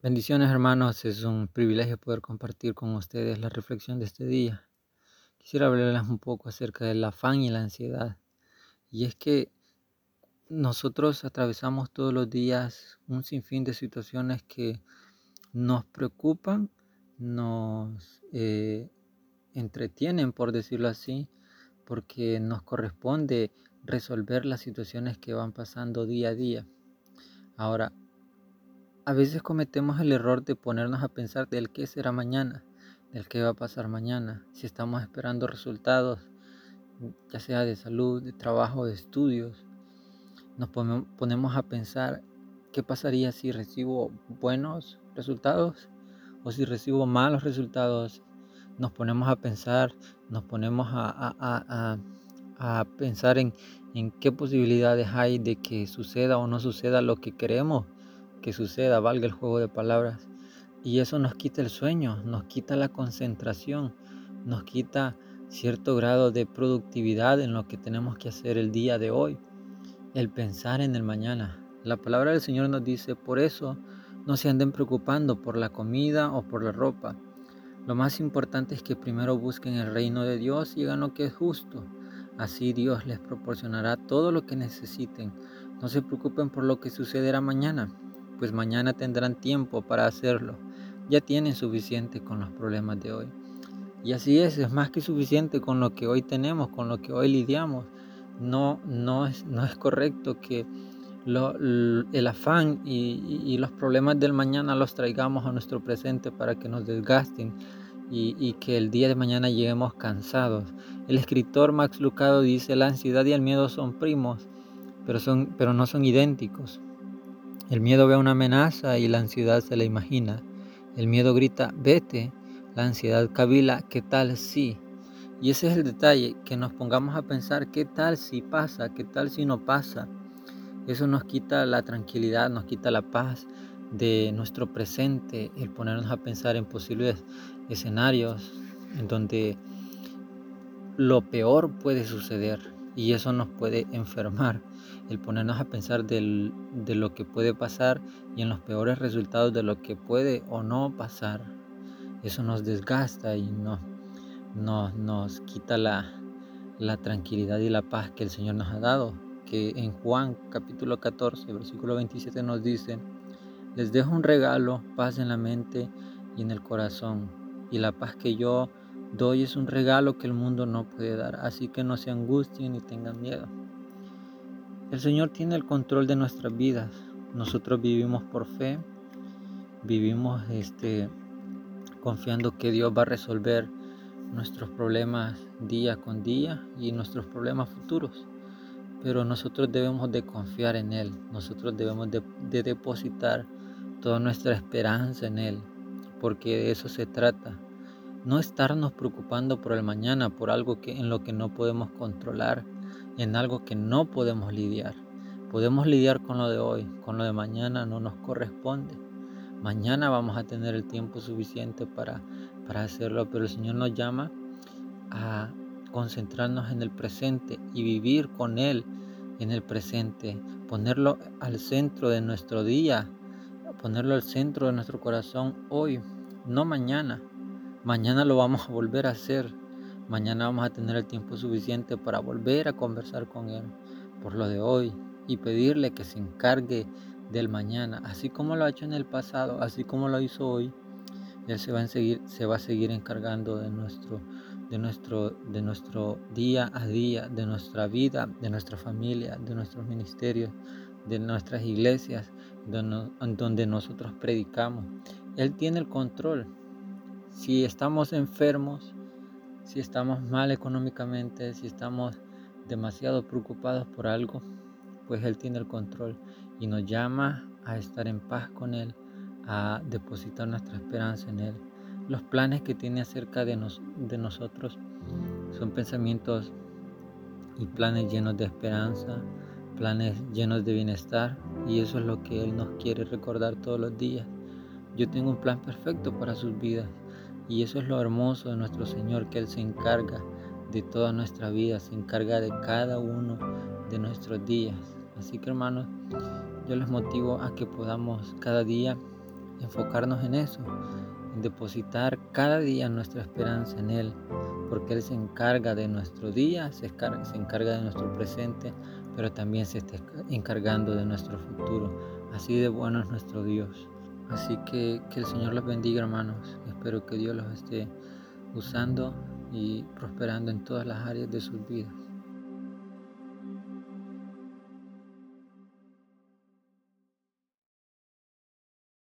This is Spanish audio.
Bendiciones hermanos, es un privilegio poder compartir con ustedes la reflexión de este día. Quisiera hablarles un poco acerca del afán y la ansiedad. Y es que nosotros atravesamos todos los días un sinfín de situaciones que nos preocupan, nos eh, entretienen, por decirlo así, porque nos corresponde resolver las situaciones que van pasando día a día. Ahora, a veces cometemos el error de ponernos a pensar del qué será mañana, del qué va a pasar mañana, si estamos esperando resultados, ya sea de salud, de trabajo, de estudios. Nos ponemos a pensar qué pasaría si recibo buenos resultados o si recibo malos resultados. Nos ponemos a pensar, nos ponemos a, pensar en, en qué posibilidades hay de que suceda o no suceda lo que queremos suceda, valga el juego de palabras. Y eso nos quita el sueño, nos quita la concentración, nos quita cierto grado de productividad en lo que tenemos que hacer el día de hoy, el pensar en el mañana. La palabra del Señor nos dice, por eso no se anden preocupando por la comida o por la ropa. Lo más importante es que primero busquen el reino de Dios y hagan lo que es justo. Así Dios les proporcionará todo lo que necesiten. No se preocupen por lo que sucederá mañana pues mañana tendrán tiempo para hacerlo. Ya tienen suficiente con los problemas de hoy. Y así es, es más que suficiente con lo que hoy tenemos, con lo que hoy lidiamos. No, no, es, no es correcto que el afán y, los problemas del mañana los traigamos a nuestro presente para que nos desgasten y, y, que el día de mañana lleguemos cansados. El escritor Max Lucado dice, la ansiedad y el miedo son primos, pero, son, pero no son idénticos. El miedo ve una amenaza y la ansiedad se la imagina. El miedo grita, vete. La ansiedad cavila, ¿qué tal si? Y ese es el detalle, que nos pongamos a pensar, ¿qué tal si pasa? ¿Qué tal si no pasa? Eso nos quita la tranquilidad, nos quita la paz de nuestro presente, el ponernos a pensar en posibles escenarios en donde lo peor puede suceder y eso nos puede enfermar el ponernos a pensar de lo que puede pasar y en los peores resultados de lo que puede o no pasar. Eso nos desgasta y no, nos quita la, la tranquilidad y la paz que el Señor nos ha dado. Que en Juan capítulo 14, versículo 27 nos dice, les dejo un regalo, paz en la mente y en el corazón. Y la paz que yo doy es un regalo que el mundo no puede dar. Así que no se angustien ni tengan miedo. El Señor tiene el control de nuestras vidas. Nosotros vivimos por fe, vivimos este, confiando que Dios va a resolver nuestros problemas día con día y nuestros problemas futuros. Pero nosotros debemos de confiar en Él, nosotros debemos de, de depositar toda nuestra esperanza en Él, porque de eso se trata. No estarnos preocupando por el mañana, por algo que, en lo que no podemos controlar en algo que no podemos lidiar. Podemos lidiar con lo de hoy, con lo de mañana no nos corresponde. Mañana vamos a tener el tiempo suficiente para, para hacerlo, pero el Señor nos llama a concentrarnos en el presente y vivir con Él en el presente, ponerlo al centro de nuestro día, ponerlo al centro de nuestro corazón hoy, no mañana. Mañana lo vamos a volver a hacer, Mañana vamos a tener el tiempo suficiente para volver a conversar con Él por lo de hoy y pedirle que se encargue del mañana, así como lo ha hecho en el pasado, así como lo hizo hoy. Él se va a seguir, se va a seguir encargando de nuestro, de nuestro, de nuestro día a día, de nuestra vida, de nuestra familia, de nuestros ministerios, de nuestras iglesias, donde nosotros predicamos. Él tiene el control. Si estamos enfermos, si estamos mal económicamente, si estamos demasiado preocupados por algo, pues Él tiene el control y nos llama a estar en paz con Él, a depositar nuestra esperanza en Él. Los planes que tiene acerca de, de nosotros son pensamientos y planes llenos de esperanza, planes llenos de bienestar y eso es lo que Él nos quiere recordar todos los días. Yo tengo un plan perfecto para sus vidas y eso es lo hermoso de nuestro Señor, que Él se encarga de toda nuestra vida, se encarga de cada uno de nuestros días. Así que hermanos, yo les motivo a que podamos cada día enfocarnos en eso, en depositar cada día nuestra esperanza en Él, porque Él se encarga de nuestro día, se encarga, se encarga de nuestro presente, pero también se está encargando de nuestro futuro. Así de bueno es nuestro Dios. Así que que el Señor los bendiga hermanos. Espero que Dios los esté usando y prosperando en todas las áreas de sus vidas.